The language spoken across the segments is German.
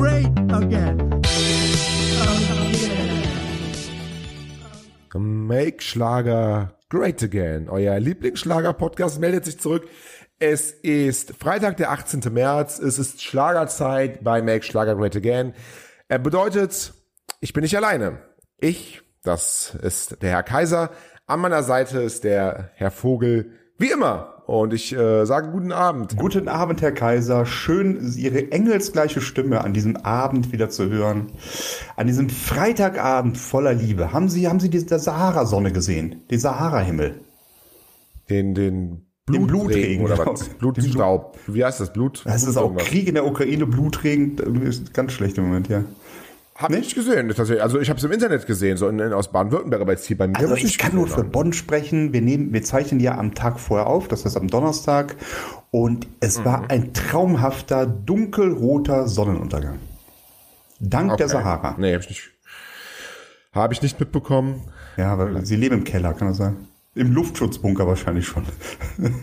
great again. Make Schlager Great Again. Euer Lieblingsschlager-Podcast meldet sich zurück. Es ist Freitag, der 18. März. Es ist Schlagerzeit bei Make Schlager Great Again. Er bedeutet, ich bin nicht alleine. Ich, das ist der Herr Kaiser. An meiner Seite ist der Herr Vogel. Wie immer. Und ich äh, sage guten Abend. Guten Abend, Herr Kaiser. Schön, Ihre engelsgleiche Stimme an diesem Abend wieder zu hören. An diesem Freitagabend voller Liebe. Haben Sie, haben Sie die Sahara-Sonne gesehen? Den Sahara-Himmel? Den, den Blutregen, Blutregen, oder genau. was? Blutstaub. Wie heißt das? Blut? Das ist auch Irgendwas. Krieg in der Ukraine, Blutregen. Ganz schlecht im Moment, ja. Hab ich nicht gesehen. tatsächlich. Also ich habe es im Internet gesehen, so in, in, aus Baden-Württemberg, aber jetzt hier bei mir. Also ich nicht kann nur für Bonn sprechen. Wir nehmen, wir zeichnen ja am Tag vorher auf, das heißt am Donnerstag. Und es war ein traumhafter, dunkelroter Sonnenuntergang. Dank der Okay. Sahara. Nee, habe ich nicht. Habe ich nicht mitbekommen. Ja, aber Sie leben im Keller, kann das sein? Im Luftschutzbunker wahrscheinlich schon.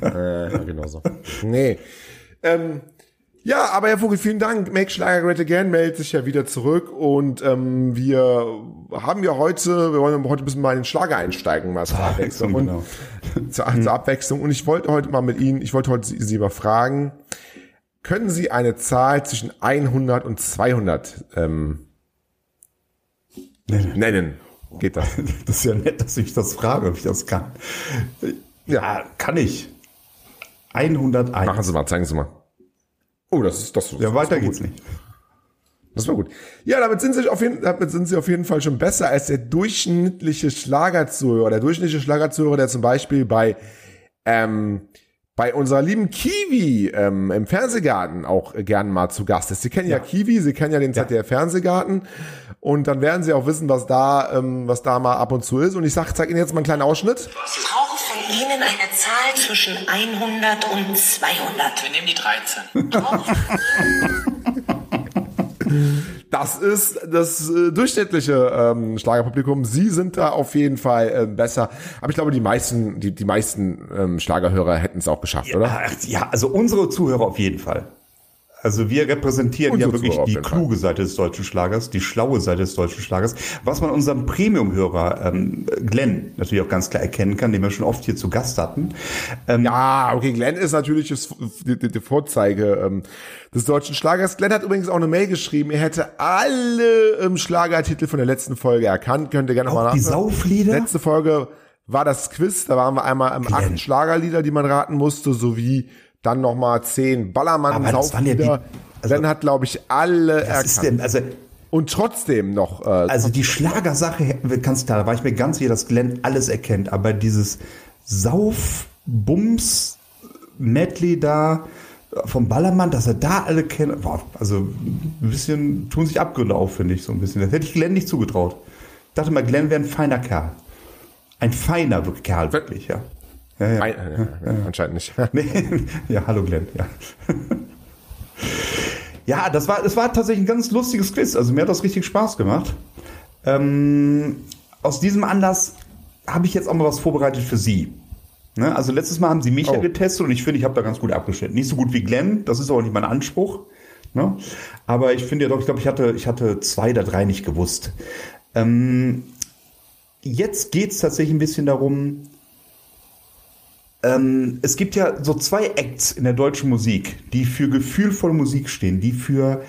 Äh, genau so. Nee. Ähm, ja, aber Herr Vogel, vielen Dank. Make Schlager Great Again meldet sich ja wieder zurück und ähm, wir haben ja heute, wir wollen heute ein bisschen mal in den Schlager einsteigen, was zur Abwechslung. Und, genau. zur, zur Abwechslung. Und ich wollte heute mal mit Ihnen, ich wollte heute Sie, Sie mal fragen, können Sie eine Zahl zwischen 100 und 200 ähm, nennen? Geht das? Das ist ja nett, dass ich das frage, ob ich das kann. Ja, kann ich. 101. Machen Sie mal, zeigen Sie mal. Oh, das ist das. Ja, weiter geht's nicht. Das war gut. Ja, damit sind sie auf jeden, damit sind sie auf jeden Fall schon besser als der durchschnittliche Schlagerzuhörer. Der durchschnittliche Schlagerzuhörer, der zum Beispiel bei ähm, bei unserer lieben Kiwi ähm, im Fernsehgarten auch gern mal zu Gast ist. Sie kennen ja, Kiwi, Sie kennen ja den ZDF Fernsehgarten und dann werden Sie auch wissen, was da ähm, was da mal ab und zu ist. Und ich sag, zeig Ihnen jetzt mal einen kleinen Ausschnitt. Von Ihnen eine Zahl zwischen 100 und 200. Wir nehmen die 13. Das ist das äh, durchschnittliche ähm, Schlagerpublikum. Sie sind da auf jeden Fall äh, besser. Aber ich glaube, die meisten, die, die meisten ähm, Schlagerhörer hätten es auch geschafft, oder? Ach, ja, also unsere Zuhörer auf jeden Fall. Also wir repräsentieren Unsere ja wirklich die kluge Seite des deutschen Schlagers, die schlaue Seite des deutschen Schlagers, was man unserem Premium-Hörer ähm, Glenn natürlich auch ganz klar erkennen kann, den wir schon oft hier zu Gast hatten. Ähm, Ja, okay, Glenn ist natürlich das, die, die, die Vorzeige ähm, des deutschen Schlagers. Glenn hat übrigens auch eine Mail geschrieben, er hätte alle ähm, Schlagertitel von der letzten Folge erkannt. Könnt ihr gerne nochmal Auch die. Sauflieder? Letzte Folge war das Quiz, da waren wir einmal im acht Schlagerlieder, die man raten musste, sowie dann nochmal zehn ballermann Sauflieder. also- Glenn hat, glaube ich, alle erkannt. denn, also, Und trotzdem noch. Äh, also die Schlagersache, ganz klar, da war ich mir ganz sicher, dass Glenn alles erkennt, aber dieses Sauf, Bums, Medley da vom Ballermann, dass er da alle kennt, boah, also ein bisschen tun sich Abgründe auf, finde ich so ein bisschen. Das hätte ich Glenn nicht zugetraut. Ich dachte mal, Glenn wäre ein feiner Kerl. Ein feiner Kerl, wirklich, ja. Ja, ja. ein, äh, anscheinend nicht. Nee, ja, hallo Glenn, ja. ja, das war, das war tatsächlich ein ganz lustiges Quiz. Also mir hat das richtig Spaß gemacht. Ähm, aus diesem Anlass habe ich jetzt auch mal was vorbereitet für Sie. Ne? Also letztes Mal haben Sie mich ja Oh. getestet und ich finde, ich habe da ganz gut abgeschnitten. Nicht so gut wie Glenn, das ist auch nicht mein Anspruch. Ne? Aber ich finde ja doch, ich glaube, ich hatte, ich hatte zwei oder drei nicht gewusst. Ähm, jetzt geht es tatsächlich ein bisschen darum, ähm, es gibt ja so zwei Acts in der deutschen Musik, die für gefühlvolle Musik stehen, die für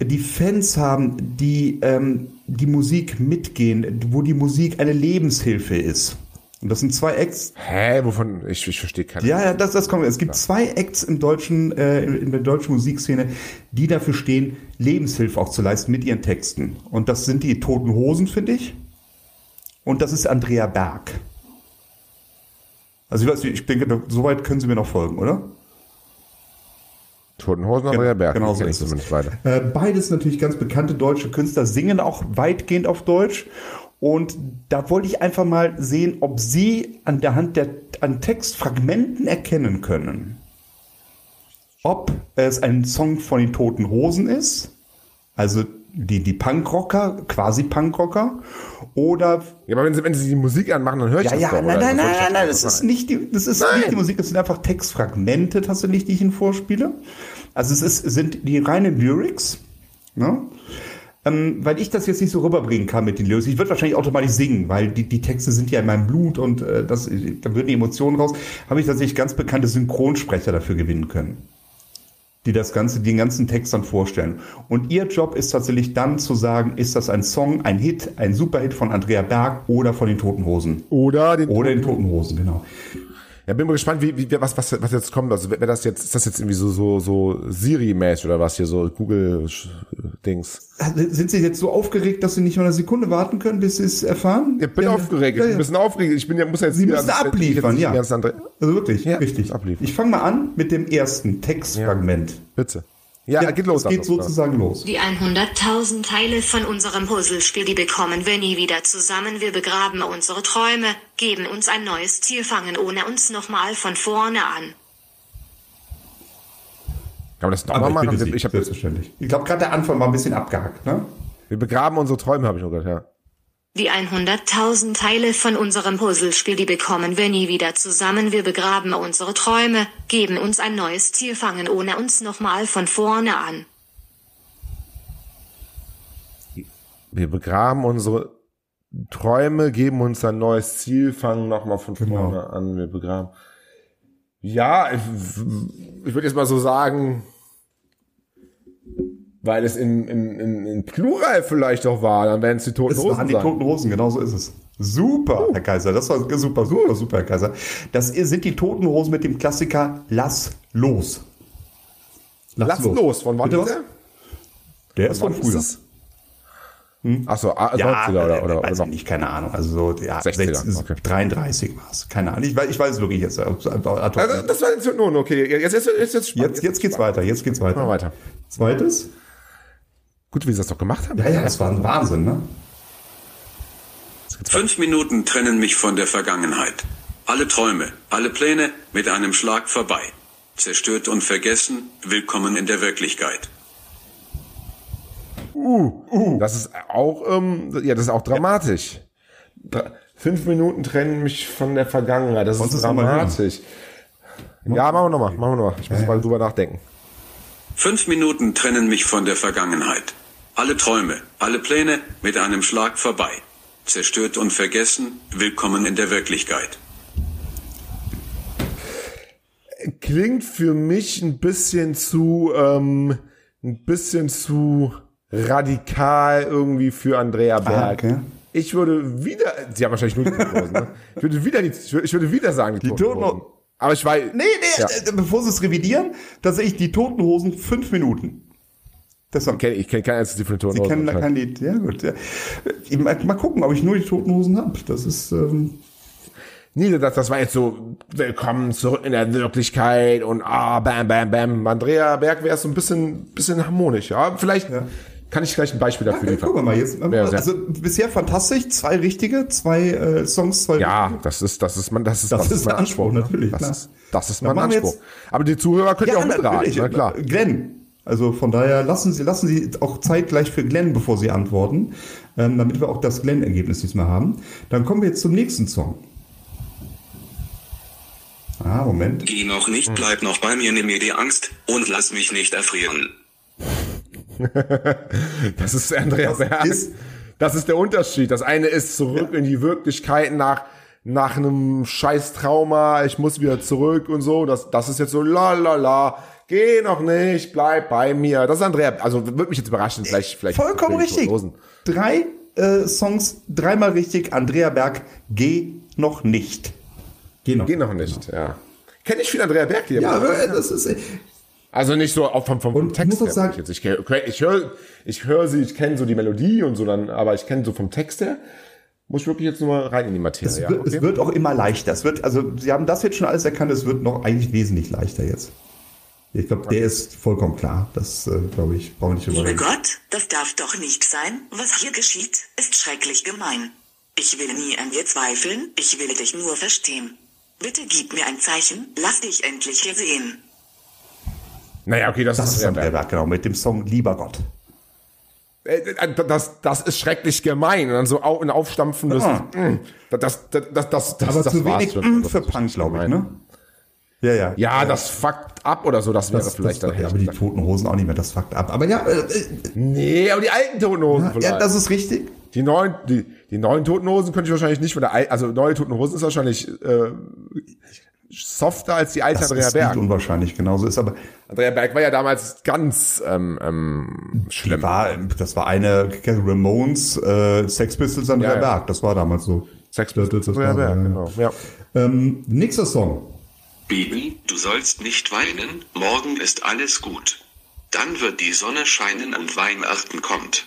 die Fans haben, die ähm, die Musik mitgehen, wo die Musik eine Lebenshilfe ist. Und das sind zwei Acts. Hä, wovon? Ich, ich verstehe keine. Ja, ja, das, das kommt. Es gibt zwei Acts im deutschen, äh, in der deutschen Musikszene, die dafür stehen, Lebenshilfe auch zu leisten mit ihren Texten. Und das sind die Toten Hosen, finde ich. Und das ist Andrea Berg. Also ich weiß nicht, ich denke, soweit können Sie mir noch folgen, oder? Toten Hosen, Andrea Berg. genau so ich ist es. zumindest weiter. Äh, beides natürlich ganz bekannte deutsche Künstler, singen auch weitgehend auf Deutsch. Und da wollte ich einfach mal sehen, ob Sie an der Hand der an Textfragmenten erkennen können, ob es ein Song von den Toten Hosen ist, also die, die Punkrocker, quasi Punkrocker, oder Ja, aber wenn Sie, wenn Sie die Musik anmachen, dann höre ich ja, das ja, doch. nein, nein, nein, nein, nein, nicht das ist nicht die, das ist Nein. nicht die Musik, das sind einfach Textfragmente tatsächlich, die ich Ihnen vorspiele. Also es ist, sind die reinen Lyrics Ne? Ähm, weil ich das jetzt nicht so rüberbringen kann mit den Lyrics. Ich würde wahrscheinlich automatisch singen, weil die, die Texte sind ja in meinem Blut und äh, das, da würden die Emotionen raus. Habe ich tatsächlich ganz bekannte Synchronsprecher dafür gewinnen können, die das Ganze, den ganzen Text dann vorstellen. Und ihr Job ist tatsächlich dann zu sagen, ist das ein Song, ein Hit, ein Superhit von Andrea Berg oder von den Toten Hosen? Oder den Oder den Toten Hosen, genau. Ja, bin mal gespannt, wie, wie was, was, was jetzt kommt. Also, wäre das jetzt, ist das jetzt irgendwie so, so, so Siri-mäßig oder was hier, so Google-Dings? Sind Sie jetzt so aufgeregt, dass Sie nicht mal eine Sekunde warten können, bis Sie es erfahren? Ich bin Ja, aufgeregt, ja, ich bin ja. ein bisschen aufgeregt. Ich bin ja, muss jetzt Sie wieder- müssen abliefern, ja. Also wirklich, Ja, richtig. abliefern. Ich fange mal an mit dem ersten Textfragment. bitte. Ja, geht los. Es geht sozusagen los. Die 100.000 Teile von unserem Puzzlespiel, die bekommen wir nie wieder zusammen. Wir begraben unsere Träume, geben uns ein neues Ziel, fangen ohne uns nochmal von vorne an. Kann man das nochmal ich machen? Sie, Ich hab, selbstverständlich. Ich glaube, gerade der Anfang war ein bisschen abgehakt, ne? wir begraben unsere Träume, habe ich noch gehört, ja. Die 100.000 Teile von unserem Puzzlespiel, die bekommen wir nie wieder zusammen. Wir begraben unsere Träume, geben uns ein neues Ziel, fangen ohne uns nochmal von vorne an. Wir begraben unsere Träume, geben uns ein neues Ziel, fangen nochmal von Genau. vorne an. Wir begraben. Ja, ich, ich würde jetzt mal so sagen, weil es in, in, in, in Plural vielleicht auch war, dann wären es die Toten Es Hosen waren die sein. Toten Hosen, genau so ist es. Super, Herr Kaiser, das war super, super, super, Herr Kaiser. Das sind die Toten Hosen mit dem Klassiker Lass los. Lass los. Von wann Bitte ist der? Der ist von früher. es? Ach so, ah, Ja, 90er oder, oder, oder weiß ich nicht, keine Ahnung. Also so, ja, 60er, 60, okay. 33 war es. Keine Ahnung. Ich weiß, ich weiß es wirklich jetzt. Also, das war jetzt nur, okay, jetzt, jetzt, jetzt, jetzt, spannend. Jetzt, jetzt geht's weiter, jetzt geht's weiter. weiter. Zweites? Gut, wie sie das doch gemacht haben. Ja, ja, das war ein Wahnsinn, ne? Fünf Minuten trennen mich von der Vergangenheit. Alle Träume, alle Pläne mit einem Schlag vorbei. Zerstört und vergessen, willkommen in der Wirklichkeit. Das ist auch, ähm, ja, das ist auch dramatisch. Dra fünf Minuten trennen mich von der Vergangenheit. Das ist dramatisch. Ja, machen wir nochmal, machen wir nochmal. Ich muss mal drüber nachdenken. Fünf Minuten trennen mich von der Vergangenheit. Alle Träume, alle Pläne mit einem Schlag vorbei. Zerstört und vergessen, willkommen in der Wirklichkeit. Klingt für mich ein bisschen zu, ähm, ein bisschen zu radikal irgendwie für Andrea Berg. okay. Ich würde wieder, sie haben wahrscheinlich nur die Toten Hosen, ne? Ich würde wieder die, ich würde, ich wieder sagen die, Toten Toten Hosen. Aber ich weiß, Nee, nee, Ja. äh, bevor sie es revidieren, tatsächlich die Toten Hosen fünf Minuten. Das kenn, ich kenne keinen einzigen von den Toten Sie kennen da Hosen. kein Lied. Ja, gut. Ja. Mal, gucken, ob ich nur die Toten Hosen habe. Das ist, ähm, Nee, das, das war jetzt so, willkommen zurück in der Wirklichkeit und ah, bam, bam, bam. Andrea Berg wäre so ein bisschen, bisschen harmonisch. Ja, vielleicht kann ich gleich ein Beispiel dafür ja, liefern. gucken wir mal jetzt. Ja. Also bisher fantastisch, zwei richtige, zwei äh, Songs, zwei Ja, das ist, das ist man, das ist, Das ist mein Anspruch, ne? natürlich, Das klar. ist, das ist mein Anspruch. Aber die Zuhörer können ja, auch mitraten, na klar. Glenn. Also von daher lassen Sie, lassen Sie auch Zeit gleich für Glenn, bevor Sie antworten, ähm, damit wir auch das Glenn-Ergebnis diesmal haben. Dann kommen wir jetzt zum nächsten Song. Ah, Moment. Geh noch nicht, bleib noch bei mir, nimm mir die Angst und lass mich nicht erfrieren. Das ist Andrea Berg. ist- das ist der Unterschied. Das eine ist zurück in die Wirklichkeit nach, nach einem scheiß Trauma. Ich muss wieder zurück und so. Das, das ist jetzt so la la la. Geh noch nicht, bleib bei mir. Das ist Andrea, also würde mich jetzt überraschen, vielleicht, vielleicht. Vollkommen richtig. Drei äh, Songs, dreimal richtig. Andrea Berg, geh noch nicht. Geh noch. Geh noch nicht, ja. Kenne ich viel Andrea Berg, die Ja, aber- das ist, Also nicht so auch vom, vom Und ich Text muss auch her. sagen- jetzt. Ich, ich höre ich höre sie, ich kenne so die Melodie und so dann, aber ich kenne so vom Text her, muss ich wirklich jetzt nur mal rein in die Materie. es, ja, wird, okay? es wird auch immer leichter. Es wird, also Sie haben das jetzt schon alles erkannt, es wird noch eigentlich wesentlich leichter jetzt. Ich glaube, der ist vollkommen klar. Das, äh, glaube ich, brauchen wir nicht Liebe überreden. Gott, das darf doch nicht sein. Was hier geschieht, ist schrecklich gemein. Ich will nie an dir zweifeln, ich will dich nur verstehen. Bitte gib mir ein Zeichen, lass dich endlich hier sehen. naja, okay, das, Das ist ist Andrea Andrea Berg. Berg, genau, mit dem Song Lieber Gott. Äh, äh, Das, das ist schrecklich gemein und dann so ein aufstampfendes, Ah. mm, das, das, das, das, das, Aber das zu wenig mm für Punk, glaube ich, ne? Ja, ja. Ja, das fuckt ab oder so, das wäre Das, vielleicht das, dann ja, aber die toten Hosen auch nicht mehr, das fuckt ab. Aber ja, äh, äh, Nee, aber die alten Toten Hosen vielleicht. ja das ist richtig. die neuen, die, die neuen Toten Hosen könnte ich wahrscheinlich nicht der alten, also neue Toten Hosen ist wahrscheinlich äh, softer als die alte Das Andrea ist Berg. unwahrscheinlich, genauso ist aber. Andrea Berg war ja damals ganz ähm, ähm, schlimm. War, das war eine Ramones, äh, Sex Pistols Andrea Ja, ja. Berg, das war damals so. Sex das Andrea Berg, ja. genau. Ja. Ähm, nächster Song. Baby, du sollst nicht weinen, morgen ist alles gut. Dann wird die Sonne scheinen und Weihnachten kommt.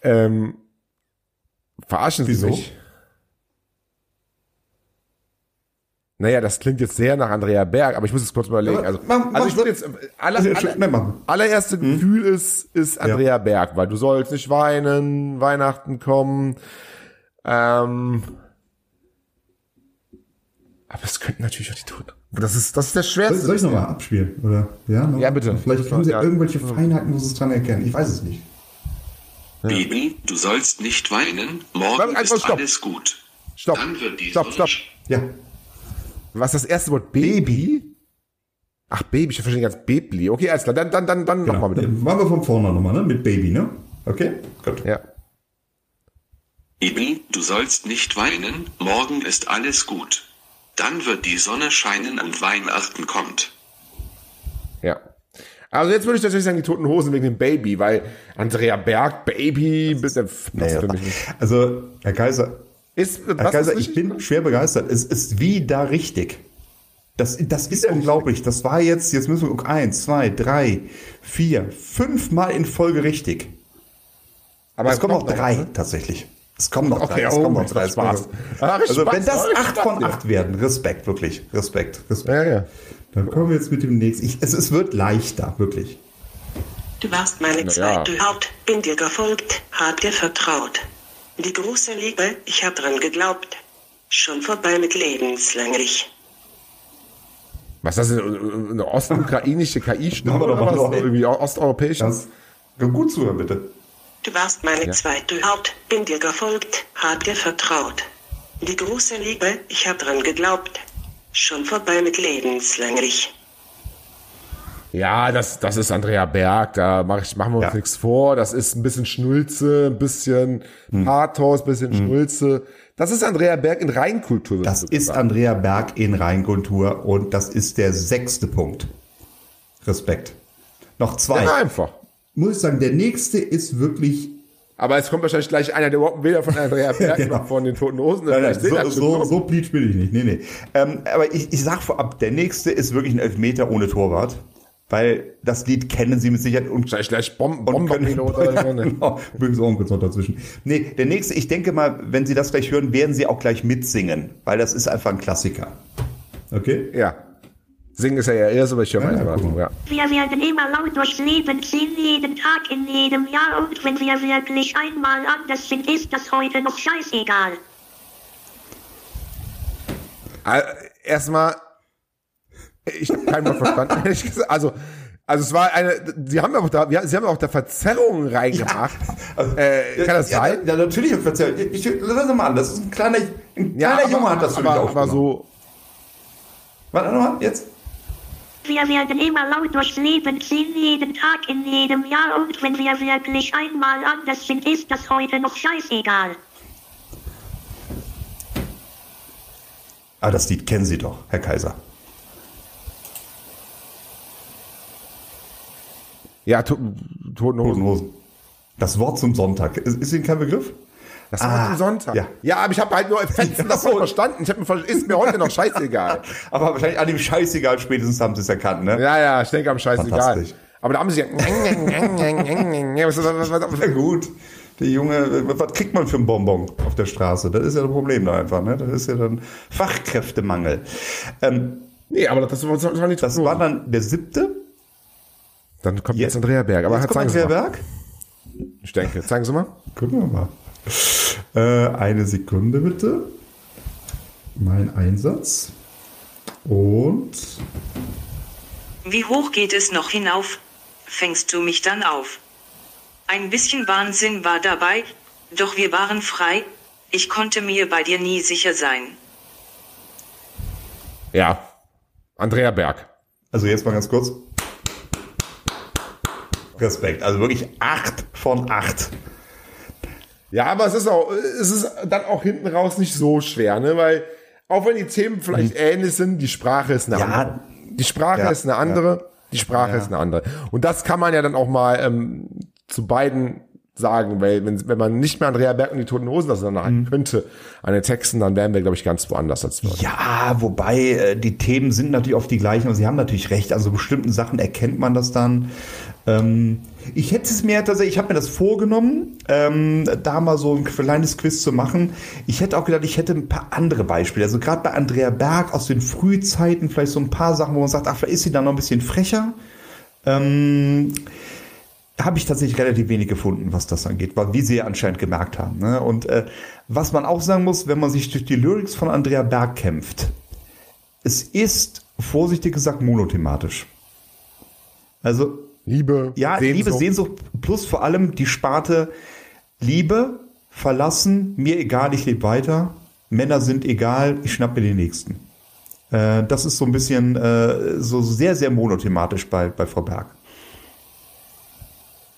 Ähm, verarschen Sie Wieso? mich? Naja, das klingt jetzt sehr nach Andrea Berg, aber ich muss es kurz mal überlegen. Aber Also, mach- also ich mach- würde jetzt, äh, aller, aller, mach. allererste Gefühl ist, ist Andrea Berg, weil du sollst nicht weinen, Weihnachten kommen. Ähm, aber es könnten natürlich auch die Toten. Das ist, das ist Soll, Schwerste. soll ich nochmal abspielen? Oder? Ja, noch? Ja, bitte. Vielleicht haben sie Ja. irgendwelche Feinheiten, wo sie es dran erkennen. Ich weiß es nicht. Baby, du sollst nicht weinen, morgen ist stopp. alles gut. Stopp, Dann wird die stopp, stopp. Ja. Was ist das erste Wort? Baby? Ach, Baby, ich verstehe ganz Babli. Okay, alles klar. Dann, dann, dann, dann Genau. nochmal bitte. Machen wir von vorne nochmal, ne? Mit Baby, ne? Okay? Gut. Ja. Baby, du sollst nicht weinen, morgen ist alles gut. Dann wird die Sonne scheinen und Weihnachten kommt. Ja. Also jetzt würde ich tatsächlich sagen, die toten Hosen wegen dem Baby, weil Andrea Berg, Baby, das passt für mich nicht. Also, Herr Kaiser, Ist, Herr Kaiser, ist ich richtig? bin schwer begeistert. Es ist wieder richtig. Das, das ist unglaublich. Das war jetzt, jetzt müssen wir gucken, eins, zwei, drei, vier, fünf Mal in Folge richtig. Aber es kommen noch kommt drei, ne? tatsächlich. Es kommen noch Okay, drei. Es oh, kommen noch drei. Spaß. Ah, Also, Spaß, wenn das acht von ja. acht werden, Respekt, wirklich. Respekt, Respekt. Ja, ja. Dann kommen wir jetzt mit dem nächsten. Ich, es, es wird leichter, wirklich. Du warst meine ja. zweite Haupt, bin dir gefolgt, hab dir vertraut. Die große Liebe, ich hab dran geglaubt. Schon vorbei mit lebenslänglich. Was ist das? Eine eine ostukrainische KI-Stimme oder was? Irgendwie osteuropäisch? Das, gut zuhören, bitte. Du warst meine Ja. zweite Haupt, bin dir gefolgt, hab dir vertraut. Die große Liebe, ich hab dran geglaubt. Schon vorbei mit lebenslänglich. Ja, das, das ist Andrea Berg, da mach ich, machen wir uns Ja. nichts vor. Das ist ein bisschen Schnulze, ein bisschen Hm. Pathos, ein bisschen Schnulze. Das ist Andrea Berg in Reinkultur. Das ist sagen. Andrea Berg in Rheinkultur und das ist der sechste Punkt. Respekt. Noch zwei. Ja, einfach. Muss ich sagen, der nächste ist wirklich. Aber es kommt wahrscheinlich gleich einer, der überhaupt weder von Andrea Berg genau. noch von den Toten Hosen. Nein, nein, so, so, so Bleach bin ich nicht. Nee, nee. Ähm, aber ich, ich sag vorab, der nächste ist wirklich ein Elfmeter ohne Torwart. Weil das Lied kennen Sie mit Sicherheit und Wahrscheinlich gleich Bom und können, oder so. ne? genau, übrigens auch kurz noch dazwischen. Nee, der nächste, ich denke mal, wenn Sie das gleich hören, werden Sie auch gleich mitsingen, weil das ist einfach ein Klassiker. Okay? Ja. Singen ist ja eher erst, aber ich höre Ja, ja, guck mal. Ja. Wir werden immer laut durchs Leben ziehen, jeden Tag in jedem Jahr. Und wenn wir wirklich einmal anders sind, ist das heute noch scheißegal. Äh, Erstmal, ich habe keinen Mal verstanden, ehrlich gesagt. Also, also es war eine, sie haben auch da, ja, sie haben auch da Verzerrungen reingemacht. äh, kann das ja, sein? Ja, natürlich hab ich. Ich, lass mal an, das ist ein kleiner, ein Ja, kleiner Junge hat das für mich aber, aber so, Warte nochmal, jetzt. Wir werden immer laut durchs Leben ziehen, jeden Tag in jedem Jahr. Und wenn wir wirklich einmal anders sind, ist das heute noch scheißegal. Ah, das Lied kennen Sie doch, Herr Kaiser. ja, to Toten Hosen. Das Wort zum Sonntag. Ist, ist Ihnen kein Begriff? Das war Ah, zum Sonntag. ja. Ja, aber ich habe halt nur Fetzen davon so. verstanden. Ich habe mir ist mir heute noch scheißegal. Aber wahrscheinlich an dem Scheißegal spätestens haben Sie es erkannt, ne? Ja, ja, ich denke am scheißegal. Aber da haben sie ja. Ja, gut. Der Junge, was kriegt man für ein Bonbon auf der Straße? Das ist ja das Problem da einfach, ne? Das ist ja dann Fachkräftemangel. Ähm, nee, aber das, das, das war nicht das war dann der siebte. Dann kommt jetzt Andrea Berg. Aber Jetzt kommt Andrea. Berg. Ich denke, zeigen Sie mal. Gucken wir mal. Äh, eine Sekunde bitte. Mein Einsatz. Und Wie hoch geht es noch hinauf? Fängst du mich dann auf? Ein bisschen Wahnsinn war dabei, doch wir waren frei. Ich konnte mir bei dir nie sicher sein. Ja. Andrea Berg. Also jetzt mal ganz kurz. Respekt. Also wirklich acht von acht. Ja, aber es ist auch, es ist dann auch hinten raus nicht so schwer, ne? Weil, auch wenn die Themen vielleicht ähnlich sind, die Sprache ist eine Ja. andere. Die Sprache Ja, ist eine andere, die Sprache Ja. ist eine andere. Und das kann man ja dann auch mal ähm, zu beiden sagen, weil wenn, wenn man nicht mehr Andrea Berg und die Toten Hosen auseinanderhalten könnte an den Texten, dann wären wir, glaube ich, ganz woanders als wir. Ja, wobei äh, die Themen sind natürlich oft die gleichen und Sie haben natürlich recht. Also bestimmten Sachen erkennt man das dann. Ähm, ich hätte es mir tatsächlich, ich habe mir das vorgenommen, ähm, da mal so ein kleines Quiz zu machen. Ich hätte auch gedacht, ich hätte ein paar andere Beispiele. Also gerade bei Andrea Berg aus den Frühzeiten vielleicht so ein paar Sachen, wo man sagt, ach, vielleicht ist sie da noch ein bisschen frecher. Ähm, habe ich tatsächlich relativ wenig gefunden, was das angeht, weil wie sie ja anscheinend gemerkt haben. Ne? Und äh, was man auch sagen muss, wenn man sich durch die Lyrics von Andrea Berg kämpft, es ist, vorsichtig gesagt, monothematisch. Also, Liebe, ja, Liebe, Sehnsucht, plus vor allem die Sparte Liebe, verlassen, mir egal, ich lebe weiter, Männer sind egal, ich schnapp mir den nächsten. Äh, das ist so ein bisschen äh, so sehr, sehr monothematisch bei, bei Frau Berg.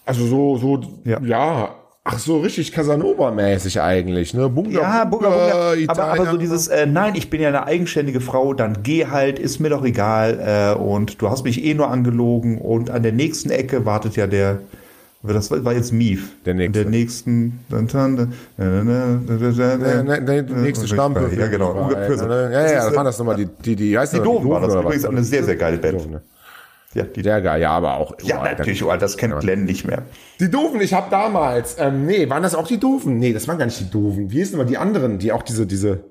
Also so, so, Ja. ja. Ach so, richtig Casanova-mäßig eigentlich, ne? Bunga, Ja, Bunga, Bunga. Aber, Italiener. aber so dieses, äh, nein, ich bin ja eine eigenständige Frau, dann geh halt, ist mir doch egal. Äh, und du hast mich eh nur angelogen. Und an der nächsten Ecke wartet ja der, das war jetzt Mief. Der nächste. Der nächsten, Ne, ne, ne, die nächste Schlampe. Ja, genau. Ja, ja, das waren das nochmal die, die, die, heißt Die Doofen war das übrigens eine sehr, sehr geile Band. Doofen? Ja, die, Sehr geil, ja, aber auch. ja boah, natürlich, oh, das kennt Glenn nicht mehr. Die Doofen, ich habe damals, ähm, nee, waren das auch die Doofen? Nee, das waren gar nicht die Doofen. Wie hießen immer die anderen, die auch diese, diese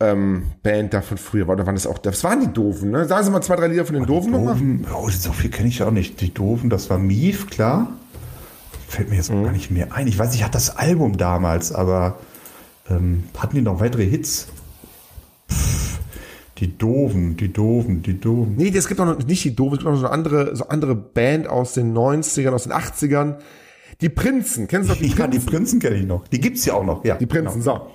ähm, Band da von früher war? Oder waren das auch, das waren die Doofen, ne? Sagen Sie mal zwei, drei Lieder von den Doofen nochmal. Doofen, oh, so viel kenne ich auch nicht. Die Doofen, das war Mief, klar. Fällt mir jetzt Mhm. auch gar nicht mehr ein. Ich weiß, ich hatte das Album damals, aber ähm, hatten die noch weitere Hits? Pff, die Doofen, die Doofen, die Doofen. Nee, es gibt auch noch nicht die Doofen, es gibt auch noch so eine andere, so andere Band aus den 90ern, aus den 80ern. Die Prinzen, kennst du noch die Ja, die Prinzen? Prinzen kenne ich noch. Die gibt's ja auch noch. Ja, Die Prinzen, so.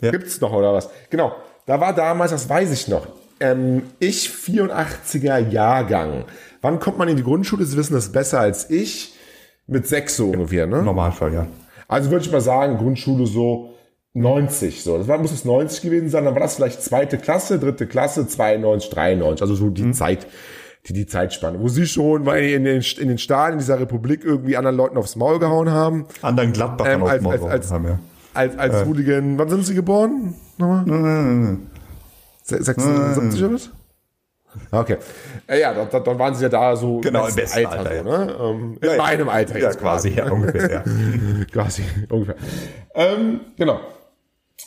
Ja. Gibt's noch oder was? Genau. Da war damals, das weiß ich noch, ähm, ich 84er Jahrgang. Wann kommt man in die Grundschule? Sie wissen das besser als ich. Mit sechs so ungefähr, ne? Normalfall, ja. Also würde ich mal sagen, Grundschule so 90, so. Das war, muss es 90 gewesen sein. Dann war das vielleicht zweite Klasse, dritte Klasse, 92, 93. Also so die Mhm. Zeit, die, die Zeitspanne. Wo sie schon mal in den, in den Staaten dieser Republik irgendwie anderen Leuten aufs Maul gehauen haben. Anderen Gladbach Ähm, als, auf als, als, haben, ja. als, als Hooligan. Wann sind sie geboren? Nochmal? Se- 76 oder was? Okay. Äh, Ja, dann, dann waren sie ja da so Genau, im besten besten Alter, so, ne? ähm, ja. meinem Alter Ja, jetzt quasi, ja, ungefähr, ja. quasi, ungefähr. Ähm, genau.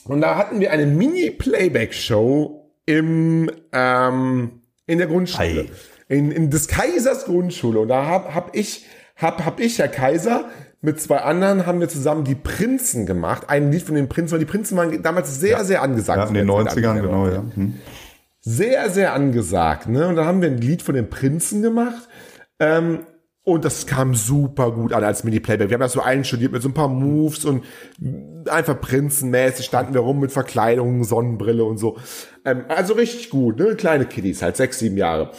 Und da hatten wir eine Mini-Playback-Show im, ähm, in der Grundschule. In, in des Kaisers Grundschule. Und da hab, hab ich, hab, hab ich, Herr Kaiser, mit zwei anderen haben wir zusammen die Prinzen gemacht. Ein Lied von den Prinzen, weil die Prinzen waren damals sehr, sehr angesagt. ja in den zu der Zeit 90ern, an. genau, ja. Hm. Sehr, sehr angesagt. Ne? Und dann haben wir ein Lied von den Prinzen gemacht. Ähm, und das kam super gut an als Mini-Playback. Wir haben das so einstudiert mit so ein paar Moves und einfach prinzenmäßig standen wir rum mit Verkleidungen, Sonnenbrille und so. Ähm, also richtig gut, ne? Kleine Kiddies, halt sechs, sieben Jahre.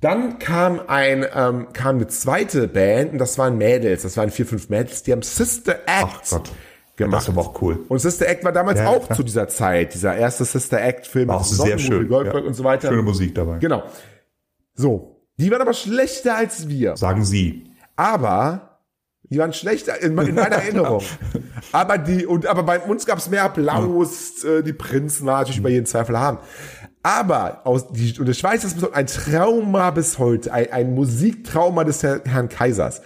Dann kam ein, ähm, kam eine zweite Band und das waren Mädels, das waren vier, fünf Mädels, die haben Sister Act Ach Gott. gemacht. Das aber auch cool. Und Sister Act war damals Ja, auch klar. zu dieser Zeit, dieser erste Sister Act-Film. Auch mit sehr schön. Goldberg ja. und so weiter. Schöne Musik dabei. Genau. So. Die waren aber schlechter als wir. Sagen Sie. Aber die waren schlechter in, in meiner Erinnerung. Aber die, und aber bei uns gab es mehr Applaus. Äh, die Prinzen waren natürlich über jeden Zweifel haben. Aber aus die, und ich weiß, das ist ein Trauma bis heute, ein, ein Musiktrauma des Herr, Herrn Kaisers.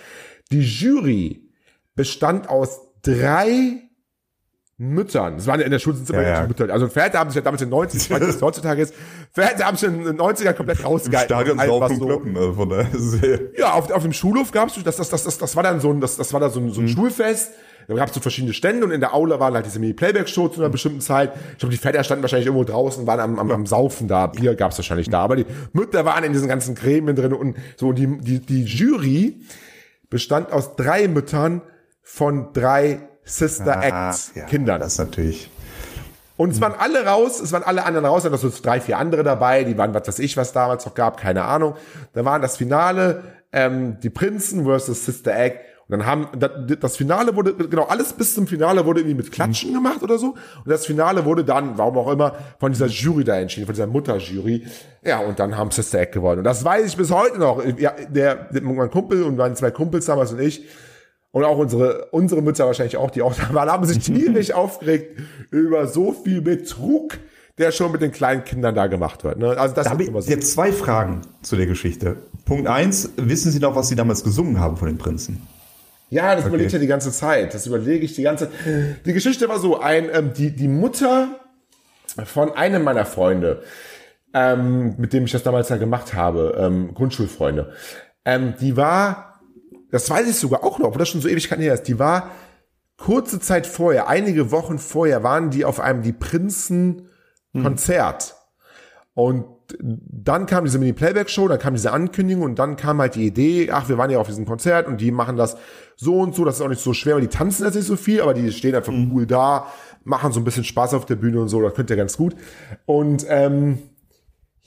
Die Jury bestand aus drei Müttern. Das waren ja in der Schule sind immer Ja, ja. Mütter. Also Väter haben sich ja damals in den 90 ich weiß nicht, was heutzutage ist. Väter haben sich in den 90ern komplett rausgehalten. Stadion saufen so. Kloppen. Also von ist es sehr- Ja, auf, auf dem Schulhof gab's das, das, das, das, das war dann so ein, das, das war da so ein, so ein Schulfest. Da gab's so verschiedene Stände und in der Aula waren halt diese Mini-Playback-Show zu einer bestimmten Zeit. Ich glaube, die Väter standen wahrscheinlich irgendwo draußen, waren am, am, am Saufen da. Bier gab's wahrscheinlich da. Aber die Mütter waren in diesen ganzen Gremien drin und so. Und die, die, die Jury bestand aus drei Müttern von drei Sister Act ja, Kindern. Das natürlich. Und es waren alle raus, es waren alle anderen raus, da waren so drei, vier andere dabei, die waren, was weiß ich, was damals noch gab, keine Ahnung. Da waren das Finale, ähm, die Prinzen versus Sister Act. Und dann haben, das, Finale wurde, genau, alles bis zum Finale wurde irgendwie mit Klatschen gemacht oder so. Und das Finale wurde dann, warum auch immer, von dieser Jury da entschieden, von dieser Mutterjury. Ja, und dann haben Sister Act gewonnen. Und das weiß ich bis heute noch. Ja, der, der mein Kumpel und meine zwei Kumpels damals und ich, und auch unsere, unsere Mütter wahrscheinlich auch, die auch da waren, haben sich tierisch aufgeregt über so viel Betrug, der schon mit den kleinen Kindern da gemacht wird. Ne? Also das Da habe ist ich immer so. jetzt zwei Fragen zu der Geschichte. Punkt eins, wissen Sie noch, was Sie damals gesungen haben von den Prinzen? Ja, das überlege ich ja die ganze Zeit. Das überlege ich die ganze Die Geschichte war so, ein, ähm, die, die Mutter von einem meiner Freunde, ähm, mit dem ich das damals ja gemacht habe, ähm, Grundschulfreunde, ähm, die war, das weiß ich sogar auch noch, obwohl das schon so Ewigkeiten her ist, die war kurze Zeit vorher, einige Wochen vorher, waren die auf einem Die Prinzen Konzert. Und dann kam diese Mini-Playback-Show, dann kam diese Ankündigung und dann kam halt die Idee, ach, wir waren ja auf diesem Konzert und die machen das so und so, das ist auch nicht so schwer, weil die tanzen jetzt nicht so viel, aber die stehen einfach cool da, machen so ein bisschen Spaß auf der Bühne und so, das könnt ihr ganz gut. Und ähm,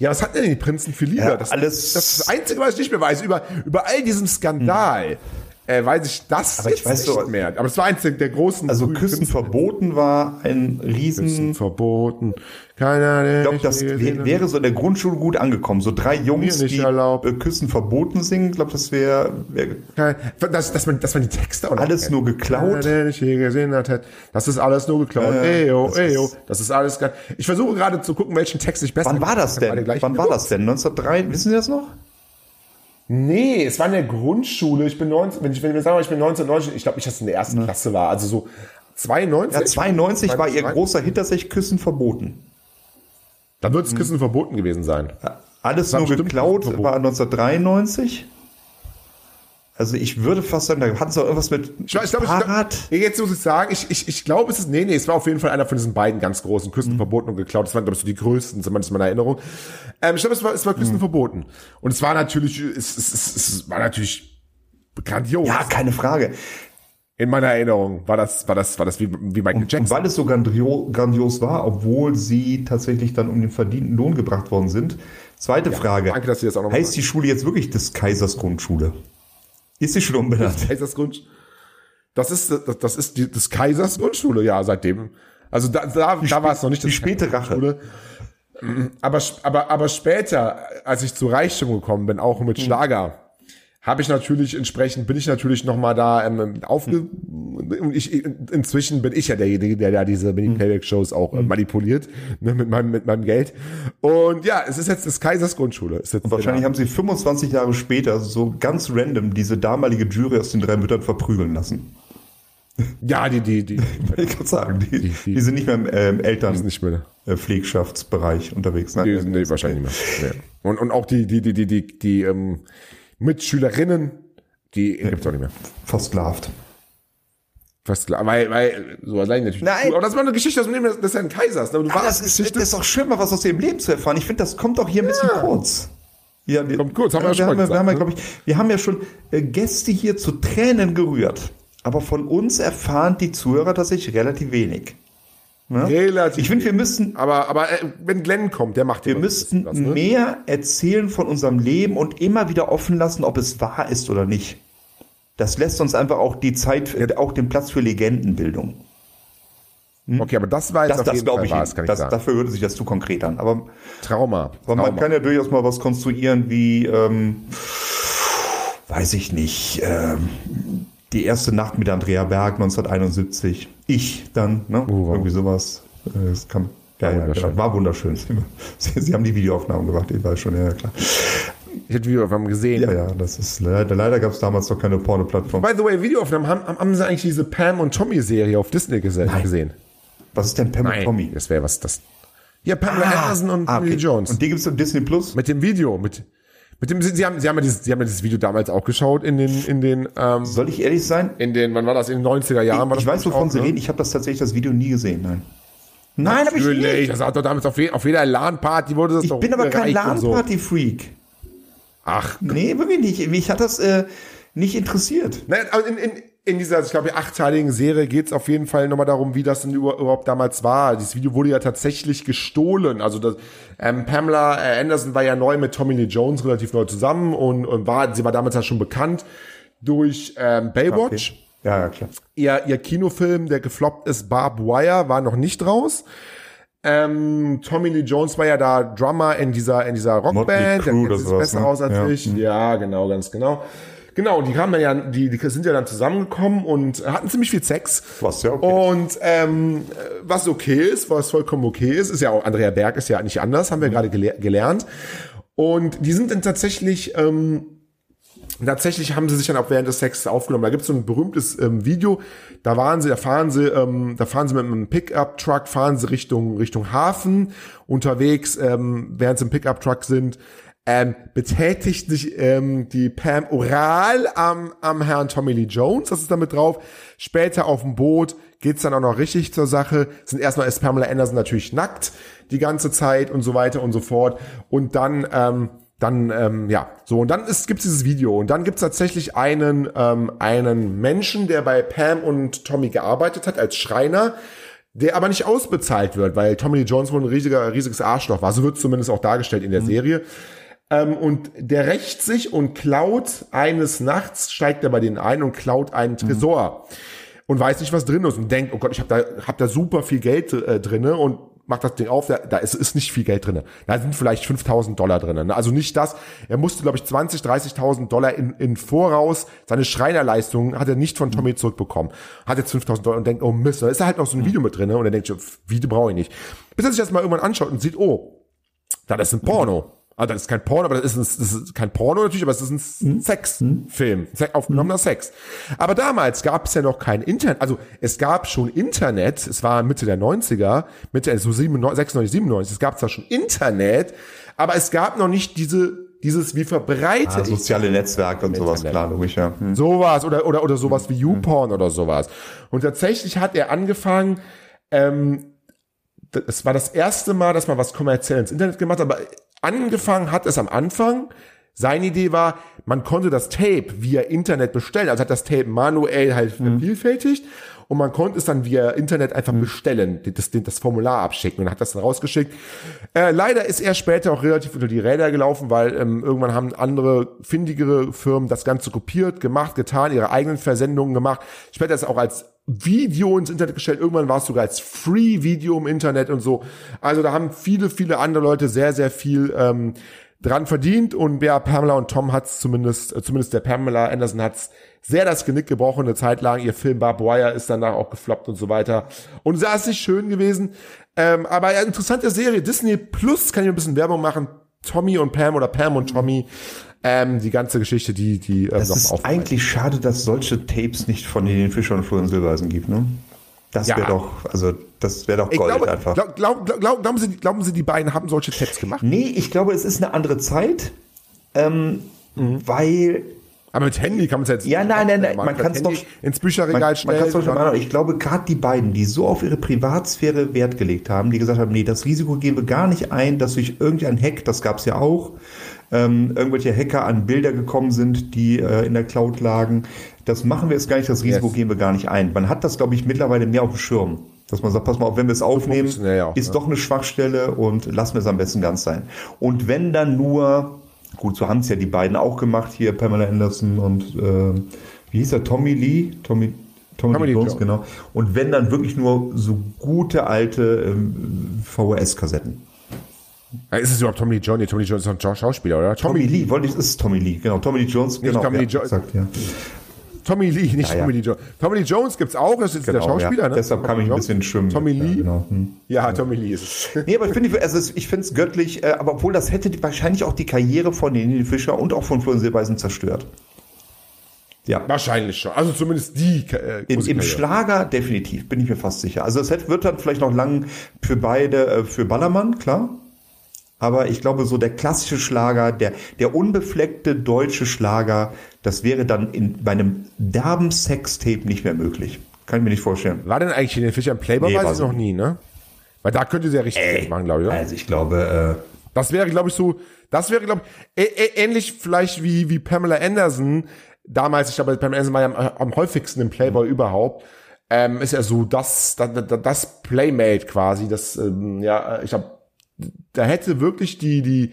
ja, was hat denn die Prinzen für Lieder? Ja, das, alles- das ist das Einzige, was ich nicht mehr weiß. Über, über all diesen Skandal äh, weiß ich das Aber ich weiß nicht mehr. Aber es war eins der, der großen Also Küssen Künstler. verboten war ein riesen... Küssen verboten. Keiner, der Ich glaube, das wär, wäre so in der Grundschule gut angekommen. So drei Jungs, die erlaubt. äh, Küssen verboten singen, ich glaube, das wäre wär dass, dass, man, dass man die Texte auch alles nur geklaut. Keiner, der nicht je gesehen hat, das ist alles nur geklaut. Äh, eyo, das eyo, ist- das ist alles. Ich versuche gerade zu gucken, welchen Text ich besser Wann war das denn? Wann war das denn? 1903? Wissen Sie das noch? Nee, es war in der Grundschule. Ich bin 19, wenn ich, wenn ich sagen, ich bin 1990, ich glaube nicht, dass es in der ersten Klasse war. Also so 92. Ja, 92 war ihr 92. großer Hit, tatsächlich Küssen verboten. Dann wird es Küssen verboten gewesen sein. Alles war nur geklaut verboten. war 1993. Also ich würde fast sagen, da hat es auch irgendwas mit Ich, ich glaube, Fahrrad. ich, jetzt muss ich sagen, ich, ich, ich glaube, es ist, nee, nee, es war auf jeden Fall einer von diesen beiden ganz großen Küsten verboten und geklaut. Das waren, glaube ich, so die größten, zumindest in meiner Erinnerung. Ähm, ich glaube, es war, es war Küsten verboten. Und es war natürlich, es, es, es, es war natürlich grandios. ja, keine Frage. In meiner Erinnerung war das, war das, war das wie, wie Michael Und Jackson. weil es so grandio grandios war, obwohl sie tatsächlich dann um den verdienten Lohn gebracht worden sind. Zweite Frage. danke, dass Sie das auch noch Heißt die Schule jetzt wirklich des Kaisers Grundschule? Ist die Schule umbenannt? Kaisers Grund. Das ist, das, das ist die, des Kaisers Grundschule, ja, seitdem. Also da, da, da war es noch nicht die späte Rache. Grundschule. Aber, aber, aber später, als ich zu Reichtum gekommen bin, auch mit Schlager, habe ich natürlich entsprechend, bin ich natürlich noch mal da ähm, aufge... Und ich, inzwischen bin ich ja derjenige, der da diese. Mini-Playback-Shows auch äh, manipuliert, ne, mit, meinem, mit meinem Geld. Und ja, es ist jetzt des Kaisers Grundschule. Ist jetzt Und wahrscheinlich haben sie 25 Jahre später so ganz random diese damalige Jury aus den drei Müttern verprügeln lassen. Ja, die, die, die, Ich kann sagen, die, Die- die- die sind nicht mehr im ähm, ist nicht mehr... Elternpflegschaftsbereich unterwegs. Die, Nein, nee, wahrscheinlich nicht mehr. Nee. Und, und auch die, die, die, die, die, die ähm, Mitschülerinnen, die gibt's auch nicht mehr. versklavt. Fast klar. Weil, weil, so allein natürlich. Nein. Aber das war eine Geschichte aus dem Leben des, Herrn Kaisers. Ne? Du Ah, warst das, ist, das ist doch schön, mal was aus ihrem Leben zu erfahren. Ich finde, das kommt doch hier ein bisschen kurz. Ja, wir- Kommt kurz, haben wir ja schon haben, mal wir, haben ja, gesagt, glaube ich, wir haben ja schon äh, Gäste hier zu Tränen gerührt. Aber von uns erfahren die Zuhörer tatsächlich relativ wenig. Ne? Relativ Ich finde, wir müssen, Aber, aber äh, wenn Glenn kommt, der macht wir müssten was, ne? mehr erzählen von unserem Leben und immer wieder offen lassen, ob es wahr ist oder nicht. Das lässt uns einfach auch die Zeit, auch den Platz für Legendenbildung. Okay, aber das war jetzt Das, auf das glaube ich, wahr, das kann ich das, sagen. dafür hörte sich das zu konkret an. Aber Trauma. Aber man Trauma. kann ja durchaus mal was konstruieren wie, ähm, weiß ich nicht, ähm, die erste Nacht mit Andrea Berg 1971. Ich dann, ne? Oh. Irgendwie sowas. Äh, Das kam, ja, War ja, wunderschön. genau. war wunderschön. Sie, Sie haben die Videoaufnahmen gemacht, ich weiß schon, ja klar. ich hätte Videoaufnahmen gesehen. Ja, ja, das ist leider, leider gab es damals noch keine Porno-Plattform. By the way, Videoaufnahmen, haben, haben- sie eigentlich diese Pam und Tommy Serie auf Disney gese gesehen? Was ist denn Pam und Tommy? Das wäre was, das. Ja, Pamela Anderson und Ah, Tommy okay. Jones. Und die gibt's im Disney Plus? Mit dem Video, mit, mit dem, sie haben, sie haben ja dieses, sie haben ja dieses Video damals auch geschaut in den, in den, ähm, Soll ich ehrlich sein? in den, wann war das, in den 90er Jahren? war Ich das weiß, glaub wovon auch, Sie ne? reden. Ich habe das tatsächlich das Video nie gesehen, nein. Nein, habe ich Natürlich, nicht. das hat doch damals auf, je, auf jeder LAN-Party wurde das Ich doch bin aber kein und so. LAN-Party-Freak. Ach, Nee, wirklich nicht. Mich hat das äh, nicht interessiert. Nein, also in, in, in dieser, ich glaube, achtteiligen Serie geht es auf jeden Fall nochmal darum, wie das denn über, überhaupt damals war. Dieses Video wurde ja tatsächlich gestohlen. Also das, ähm, Pamela äh, Anderson war ja neu mit Tommy Lee Jones relativ neu zusammen und, und war, sie war damals ja schon bekannt durch ähm, Baywatch. Okay. Ja, ja, klar. Ihr, ihr Kinofilm, der gefloppt ist, Barb Wire, war noch nicht raus. Ähm, Tommy Lee Jones war ja da Drummer in dieser, in dieser Rockband. Motley Der Crue kennt sich besser ne? aus als Ja. ich. Ja, genau, ganz genau. Genau, und die kamen dann ja, die, die sind ja dann zusammengekommen und hatten ziemlich viel Sex. Was ja okay. Und ähm, was okay ist, was vollkommen okay ist, ist ja auch, Andrea Berg ist ja nicht anders, haben wir gerade gele gelernt. Und die sind dann tatsächlich, ähm, tatsächlich haben sie sich dann auch während des Sexes aufgenommen. Da gibt es so ein berühmtes ähm, Video, da waren sie, da fahren sie, ähm, da fahren sie mit einem Pickup-Truck, fahren sie Richtung, Richtung Hafen unterwegs, ähm, während sie im Pickup-Truck sind, ähm, betätigt sich ähm, die Pam oral am, am Herrn Tommy Lee Jones, das ist damit drauf. Später auf dem Boot geht's dann auch noch richtig zur Sache. Sind erstmal ist Pamela Anderson natürlich nackt die ganze Zeit und so weiter und so fort. Und dann, ähm, dann, ähm, ja, so, und dann ist, gibt's dieses Video. Und dann gibt's tatsächlich einen, ähm, einen Menschen, der bei Pam und Tommy gearbeitet hat als Schreiner, der aber nicht ausbezahlt wird, weil Tommy Lee Jones wohl ein riesiger, riesiges Arschloch war. So wird zumindest auch dargestellt in der Serie. Ähm, und der rächt sich und klaut eines Nachts, steigt er bei denen ein und klaut einen Tresor. Und weiß nicht, was drin ist und denkt, oh Gott, ich habe da, hab da super viel Geld äh, drinne und macht das Ding auf, da, da ist, ist nicht viel Geld drinne. Da sind vielleicht 5000 Dollar drinne. Ne? Also nicht das. Er musste, glaube ich, 20, 30.000 Dollar in, in Voraus. Seine Schreinerleistungen hat er nicht von Tommy zurückbekommen. Hat jetzt 5000 Dollar und denkt, oh Mist, da ist da halt noch so ein Video mit drinne und er denkt, Video brauche ich nicht. Bis er sich das mal irgendwann anschaut und sieht, oh, das ist ein Porno. Also das ist kein Porno, aber das ist, ein, das ist kein Porno natürlich, aber es ist ein Sexfilm, Se- aufgenommener Sex. Aber damals gab es ja noch kein Internet, also es gab schon Internet, es war Mitte der 90er, Mitte, also 97, 96, 97, es gab zwar schon Internet, aber es gab noch nicht diese, dieses, wie verbreitet Ah, soziale Netzwerke und sowas, klar, logisch, ja. Hm. sowas oder oder oder sowas wie YouPorn oder sowas. Und tatsächlich hat er angefangen. Ähm, es war das erste Mal, dass man was kommerziell ins Internet gemacht hat, aber angefangen hat es am Anfang. Seine Idee war, man konnte das Tape via Internet bestellen. Also hat das Tape manuell halt vervielfältigt und man konnte es dann via Internet einfach bestellen, das, das, das Formular abschicken und hat das dann rausgeschickt. Äh, leider ist er später auch relativ unter die Räder gelaufen, weil ähm, irgendwann haben andere findigere Firmen das Ganze kopiert, gemacht, getan, ihre eigenen Versendungen gemacht. Später ist es auch als Video ins Internet gestellt. Irgendwann war es sogar als Free-Video im Internet und so. Also da haben viele, viele andere Leute sehr, sehr viel ähm, dran verdient und ja, Pamela und Tom hat's zumindest, äh, zumindest der Pamela Anderson hat's sehr das Genick gebrochen eine Zeit lang. Ihr Film Barb Wire ist danach auch gefloppt und so weiter. Und da ist nicht schön gewesen. Ähm, aber ja, interessante Serie. Disney Plus kann ich ein bisschen Werbung machen. Tommy und Pam oder Pam und Tommy. Ähm, die ganze Geschichte, die, die äh, Es ist eigentlich schade, dass solche Tapes nicht von den Fischer und Florian Silbereisen gibt, ne? Das Ja. wäre doch, also das wäre doch Gold glaube, einfach. glaub, glaub, glaub, glaub, glauben, Sie, glauben Sie, die beiden haben solche Tests gemacht? nee, ich glaube, es ist eine andere Zeit, ähm, weil Aber mit Handy kann man es jetzt Ja, nein, nein, nein, man kann doch- ins Bücherregal man, man stellen. kann es doch und dann- machen. Ich glaube, gerade die beiden, die so auf ihre Privatsphäre Wert gelegt haben, die gesagt haben, nee, das Risiko gehen wir gar nicht ein, dass durch irgendein Hack, das gab es ja auch, ähm, irgendwelche Hacker an Bilder gekommen sind, die äh, in der Cloud lagen. Das machen wir jetzt gar nicht, das Risiko Yes. gehen wir gar nicht ein. Man hat das, glaube ich, mittlerweile mehr auf dem Schirm. Dass man sagt, pass mal auf, wenn wir es aufnehmen, ja auch, ist ne? doch eine Schwachstelle und lassen wir es am besten ganz sein. Und wenn dann nur, gut, so haben es ja die beiden auch gemacht, hier Pamela Anderson und äh, wie hieß er, Tommy Lee? Tommy, Tommy, Tommy Lee Jones, Jones. genau. Und wenn dann wirklich nur so gute alte ähm, VHS-Kassetten. Ja, ist es überhaupt Tommy Lee Jones? Nee, Tommy Lee Jones ist ein Schauspieler, oder? Tommy Lee, wollte ich, es ist Tommy Lee, genau. Tommy Lee Jones, genau. Tommy ja, Lee Jo- exakt, ja. Tommy Lee, nicht Ja, ja. Tommy Lee Jones. Tommy Lee Jones gibt's auch, das ist der Genau, Schauspieler, ja. ne? Deshalb kam ich ein bisschen schwimmen. Tommy Ja, Lee? genau. Hm. Ja, Tommy Lee ist es. Nee, aber ich finde, also ich finde es göttlich, äh, aber obwohl das hätte wahrscheinlich auch die Karriere von Helene Fischer und auch von Florian Silbereisen zerstört. Ja. Wahrscheinlich schon. Also zumindest die äh, In, Im. Schlager definitiv, bin ich mir fast sicher. Also es wird dann vielleicht noch lang für beide, äh, für Ballermann, klar. Aber ich glaube, so der klassische Schlager, der, der unbefleckte deutsche Schlager, das wäre dann in, bei einem derben Sextape nicht mehr möglich. Kann ich mir nicht vorstellen. War denn eigentlich in den Fischer im Playboy? Nee, Weiß war ich sie noch nie, ne? Weil da könnte sie ja richtig Geld machen, glaube ich. Oder? Also ich glaube, äh, Das wäre, glaube ich, so, das wäre, glaube ich, ähnlich vielleicht wie, wie Pamela Anderson, damals, ich glaube, beim ersten Mal am, am häufigsten im Playboy überhaupt, ähm, ist er so das, das, das Playmate quasi, das, ähm, ja, ich glaube, da hätte wirklich die, die,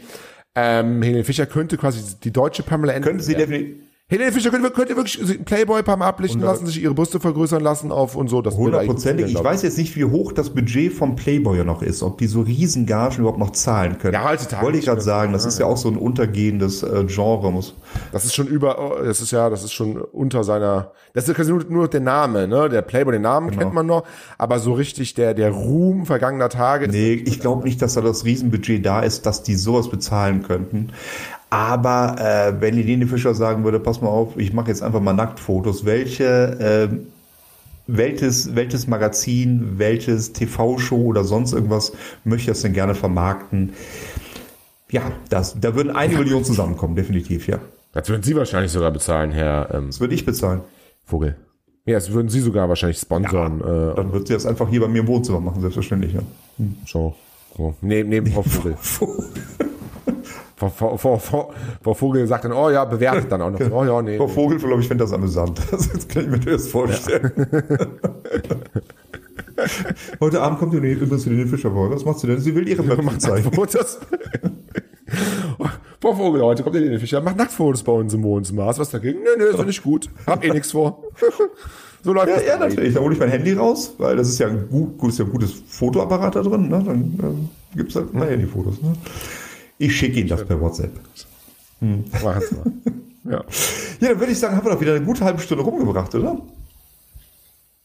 ähm, Helene Fischer könnte quasi die deutsche Pamela Anderson Könnte sie definitiv Helene Fischer könnte, könnte wirklich Playboy Mal ablichten lassen, sich ihre Brüste vergrößern lassen auf und so. Das hundertprozentig. Ich weiß jetzt nicht, wie hoch das Budget vom Playboy noch ist, ob die so Riesengagen überhaupt noch zahlen können. Ja, heutzutage Wollte ich gerade sagen, das ist ja auch so ein untergehendes äh, Genre. Muss. Das ist schon über, oh, das ist ja, das ist schon unter seiner, das ist quasi nur, nur der Name, ne? Der Playboy, den Namen Genau. kennt man noch, aber so richtig der, der Ruhm vergangener Tage. Nee, ich glaube nicht, dass da das Riesenbudget da ist, dass die sowas bezahlen könnten. Aber äh, wenn Helene Fischer sagen würde, pass mal auf, ich mache jetzt einfach mal Nacktfotos, welche äh, welches, welches Magazin, welches TV-Show oder sonst irgendwas möchte das denn gerne vermarkten? Ja, das, da würden eine Million zusammenkommen, definitiv, ja. Das würden Sie wahrscheinlich sogar bezahlen, Herr ähm, Das würde ich bezahlen. Vogel. Ja, das würden Sie sogar wahrscheinlich sponsern. Äh, Dann wird sie das einfach hier bei mir im Wohnzimmer machen, selbstverständlich, ja. so, so. Neben, neben Frau Vogel. Frau, Frau, Frau, Frau, Vogel sagt dann, oh ja, bewertet dann auch noch. Oh ja, nee. Frau Vogel, glaube ich, finde das amüsant. Das kann ich mir das vorstellen. Heute Abend kommt die übrigens Helene Fischer vor. Was macht sie denn? Sie will ihre Möpfe zeigen. Fotos. Frau Vogel, heute kommt Helene Fischer, macht Nacktfotos bei uns im du was dagegen? Nö, nö, das finde ich gut. Hab eh nichts vor. so läuft Ja, das. ja, bei natürlich. Da hole ich mein Handy raus, weil das ist ja ein, gut, ist ja ein gutes Fotoapparat da drin. Ne? Dann äh, gibt es halt mal Handyfotos. Ne? Ich schicke Ihnen das per WhatsApp. Machen's mal. Ja. Ja, dann würde ich sagen, haben wir doch wieder eine gute halbe Stunde rumgebracht, oder?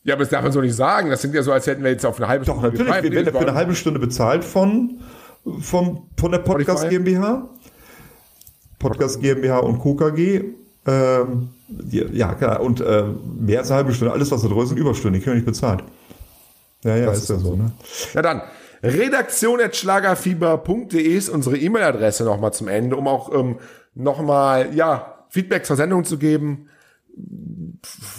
ja, aber das darf man so nicht sagen. Das klingt ja so, als hätten wir jetzt auf eine halbe Doch, natürlich. Wir werden dafür eine halbe Stunde bezahlt von, von, von der Podcast Spotify. GmbH. Podcast GmbH und KKG. Ähm, ja, klar. Und äh, mehr als eine halbe Stunde. Alles, was da ist, sind Überstunden. Die können wir nicht bezahlt. Ja, ja, ist ja so. Ne? Na dann, redaktion.schlagerfieber.de ist unsere E-Mail-Adresse nochmal zum Ende, um auch ähm, nochmal, ja, Feedback zur Sendung zu geben.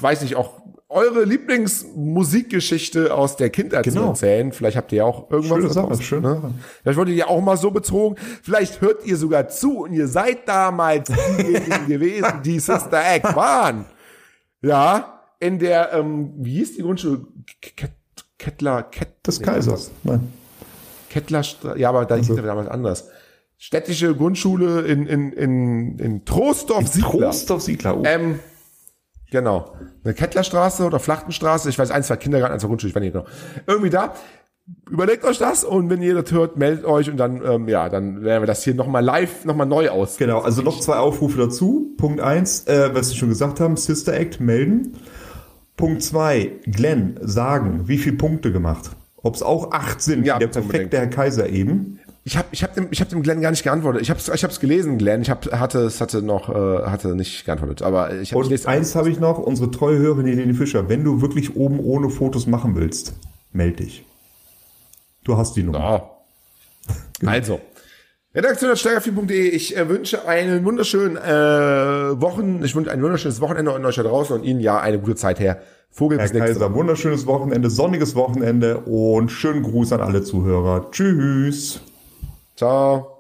Weiß nicht, auch eure Lieblingsmusikgeschichte aus der Kindheit zu Genau. erzählen. Vielleicht habt ihr ja auch irgendwas Schöne Sache, schöne ne? Vielleicht wurdet ihr auch mal so betrogen. Vielleicht hört ihr sogar zu und ihr seid damals diejenigen gewesen, die Sister Act waren. Ja, in der, ähm, wie hieß die Grundschule? Kettler, Kett, Des Kaisers. Nein. Kettlerstraße, ja, aber da hieß er damals anders. Städtische Grundschule in, in, in, in Troisdorf, Siegler. Trostorf Siegler. Oh. Ähm, genau. Eine Kettlerstraße oder Flachtenstraße, ich weiß, ein, zwei Kindergarten, ein, zwei Grundschule, ich weiß nicht genau. Irgendwie da. Überlegt euch das und wenn ihr das hört, meldet euch und dann, ähm, ja, dann werden wir das hier nochmal live, nochmal neu aus. Genau, also noch zwei Aufrufe dazu. Punkt eins, äh, was Sie schon gesagt haben, Sister Act melden. Punkt zwei, Glenn sagen, wie viele Punkte gemacht? Ob es auch acht sind, Ja, wie der unbedingt. perfekte Herr Kaiser eben. Ich habe ich hab dem, ich hab dem Glenn gar nicht geantwortet. Ich habe ich hab's gelesen, Glenn. Ich hab, hatte es hatte noch äh, hatte nicht geantwortet, aber ich, hab, Und lese eins habe ich noch, unsere treue Hörerin Helene Fischer, wenn du wirklich oben ohne Fotos machen willst, meld dich. Du hast die Nummer. Ja. Also. Redaktion.steigerfilm.de. Ich äh, wünsche einen wunderschönen äh, Wochen, ich wünsche ein wunderschönes Wochenende an euch da draußen und Ihnen ja eine gute Zeit her. Vogel Herr bis nächste Kaiser, wunderschönes Wochenende, sonniges Wochenende und schönen Gruß an alle Zuhörer. Tschüss. Ciao.